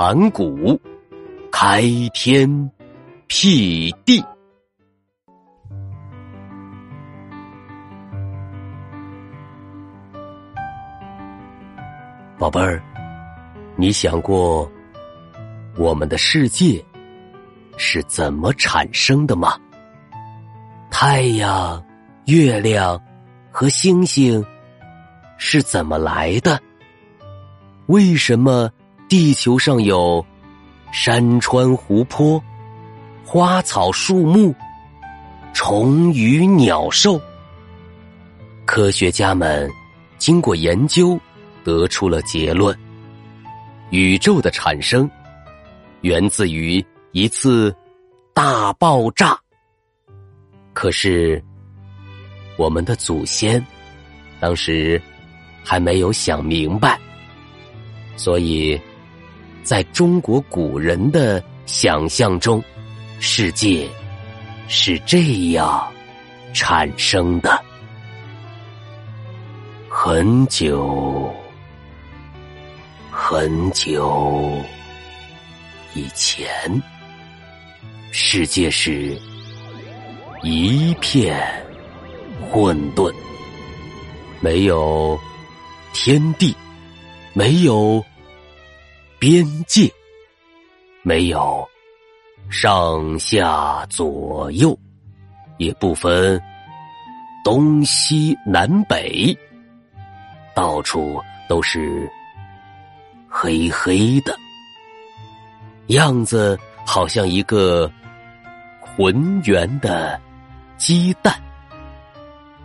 盘古开天辟地。宝贝儿，你想过我们的世界是怎么产生的吗？太阳、月亮和星星是怎么来的？为什么地球上有山川湖泊、花草树木、虫鱼鸟兽？科学家们经过研究。得出了结论：宇宙的产生源自于一次大爆炸。可是，我们的祖先当时还没有想明白，所以，在中国古人的想象中，世界是这样产生的。很久。很久以前，世界是一片混沌，没有天地，没有边界，没有上下左右，也不分东西南北，到处都是。黑黑的样子，好像一个浑圆的鸡蛋。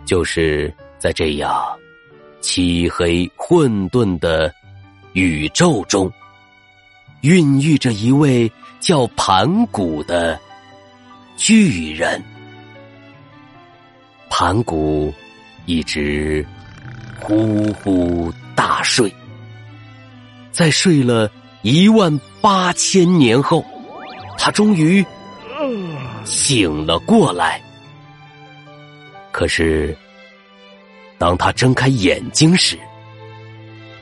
就是在这样漆黑混沌的宇宙中，孕育着一位叫盘古的巨人。盘古一直呼呼大睡。在睡了一万八千年后，他终于醒了过来。可是，当他睁开眼睛时，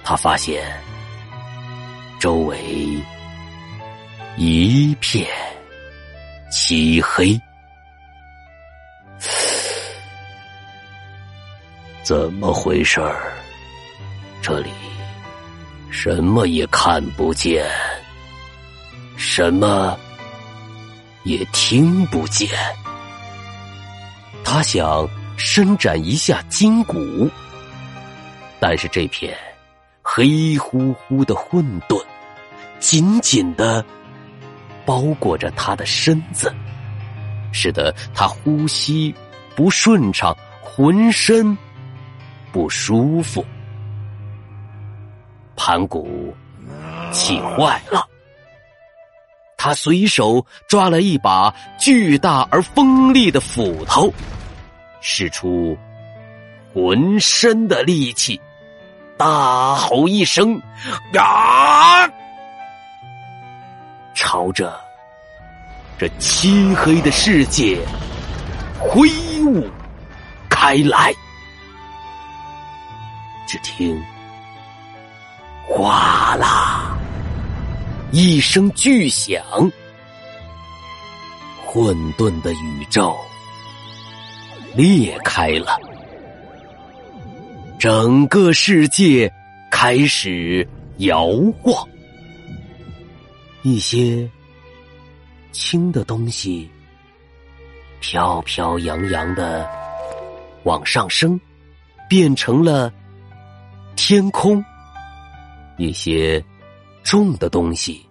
他发现周围一片漆黑。怎么回事儿？这里？什么也看不见，什么也听不见。他想伸展一下筋骨，但是这片黑乎乎的混沌紧紧的包裹着他的身子，使得他呼吸不顺畅，浑身不舒服。盘古气坏了，他随手抓了一把巨大而锋利的斧头，使出浑身的力气，大吼一声：“啊！”朝着这漆黑的世界挥舞开来。只听。哗啦！一声巨响，混沌的宇宙裂开了，整个世界开始摇晃。一些轻的东西飘飘扬扬的往上升，变成了天空。一些重的东西，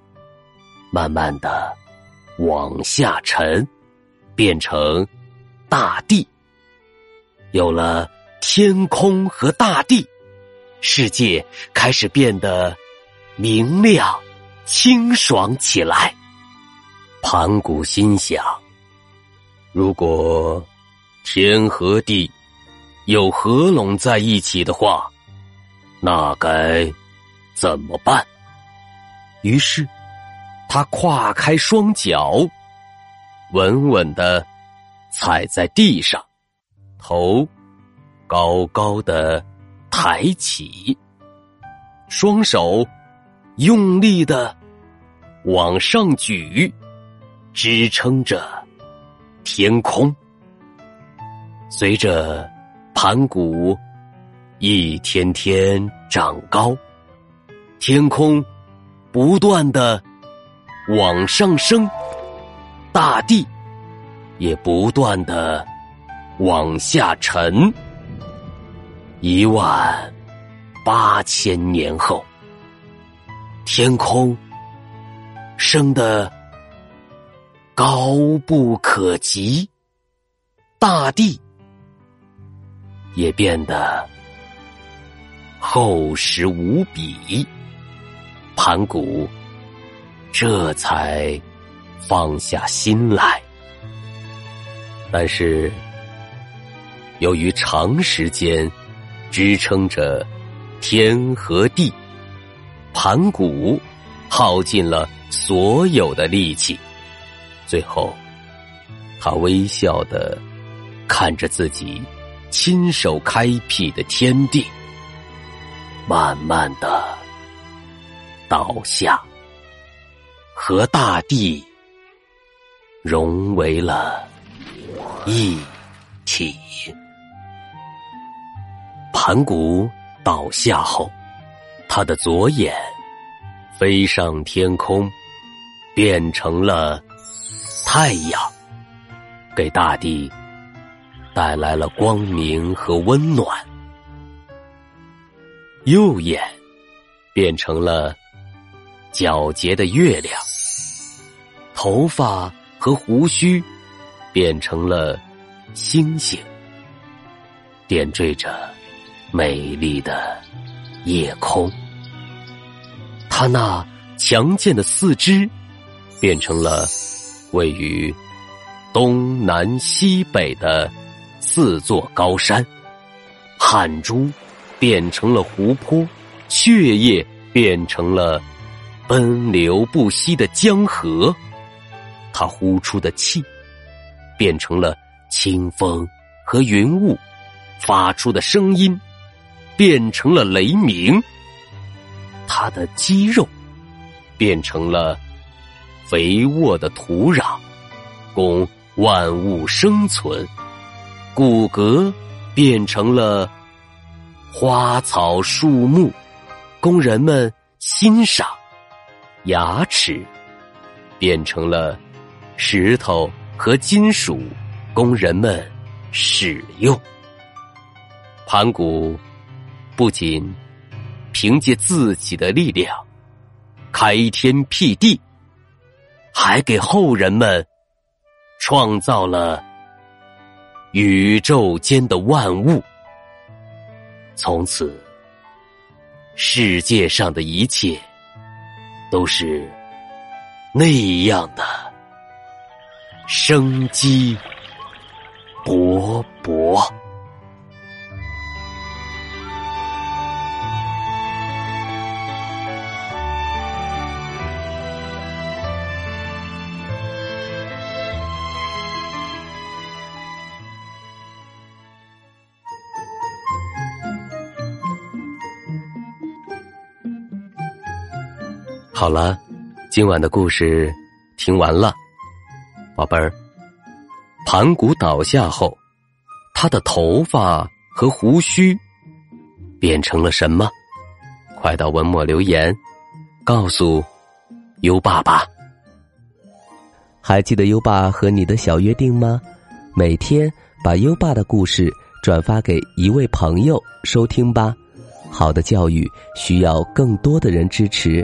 慢慢的往下沉，变成大地。有了天空和大地，世界开始变得明亮、清爽起来。盘古心想：如果天和地又合拢在一起的话，那该怎么办？于是，他跨开双脚，稳稳的踩在地上，头高高的抬起，双手用力的往上举，支撑着天空。随着盘古一天天长高，天空。不断的往上升，大地也不断的往下沉。一万八千年后，天空升的高不可及，大地也变得厚实无比。盘古这才放下心来，但是由于长时间支撑着天和地，盘古耗尽了所有的力气，最后他微笑的看着自己亲手开辟的天地，慢慢的。倒下，和大地融为了一体。盘古倒下后，他的左眼飞上天空，变成了太阳，给大地带来了光明和温暖。右眼变成了。皎洁的月亮，头发和胡须变成了星星，点缀着美丽的夜空。他那强健的四肢变成了位于东南西北的四座高山，汗珠变成了湖泊，血液变成了。奔流不息的江河，他呼出的气变成了清风和云雾，发出的声音变成了雷鸣。他的肌肉变成了肥沃的土壤，供万物生存；骨骼变成了花草树木，供人们欣赏。牙齿变成了石头和金属，供人们使用。盘古不仅凭借自己的力量开天辟地，还给后人们创造了宇宙间的万物。从此，世界上的一切。都是那样的生机勃勃。好了，今晚的故事听完了，宝贝儿。盘古倒下后，他的头发和胡须变成了什么？快到文末留言，告诉优爸爸。还记得优爸和你的小约定吗？每天把优爸的故事转发给一位朋友收听吧。好的教育需要更多的人支持。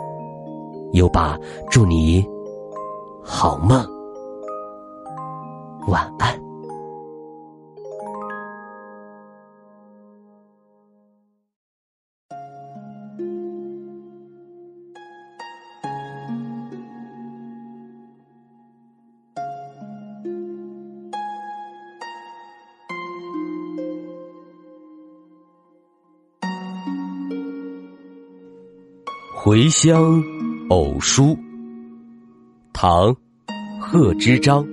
优爸，祝你好梦，晚安。《回乡偶书》唐·贺知章。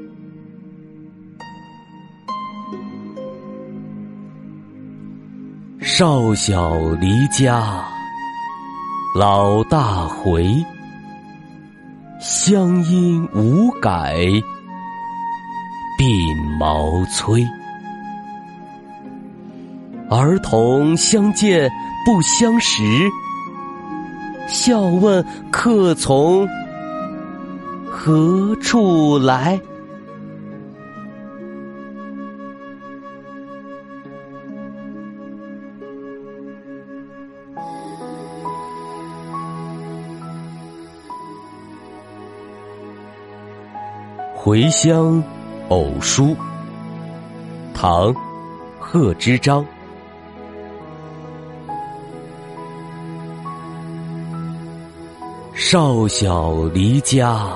少小离家，老大回。乡音无改，鬓毛衰。儿童相见不相识。笑问客从何处来？《回乡偶书》唐·贺知章。少小离家，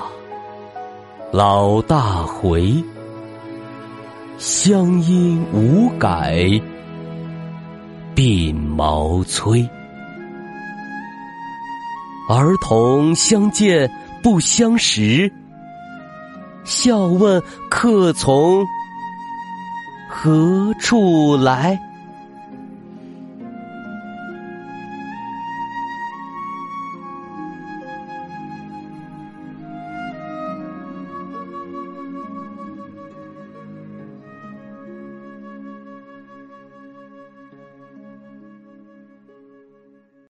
老大回。乡音无改，鬓毛衰。儿童相见不相识，笑问客从何处来。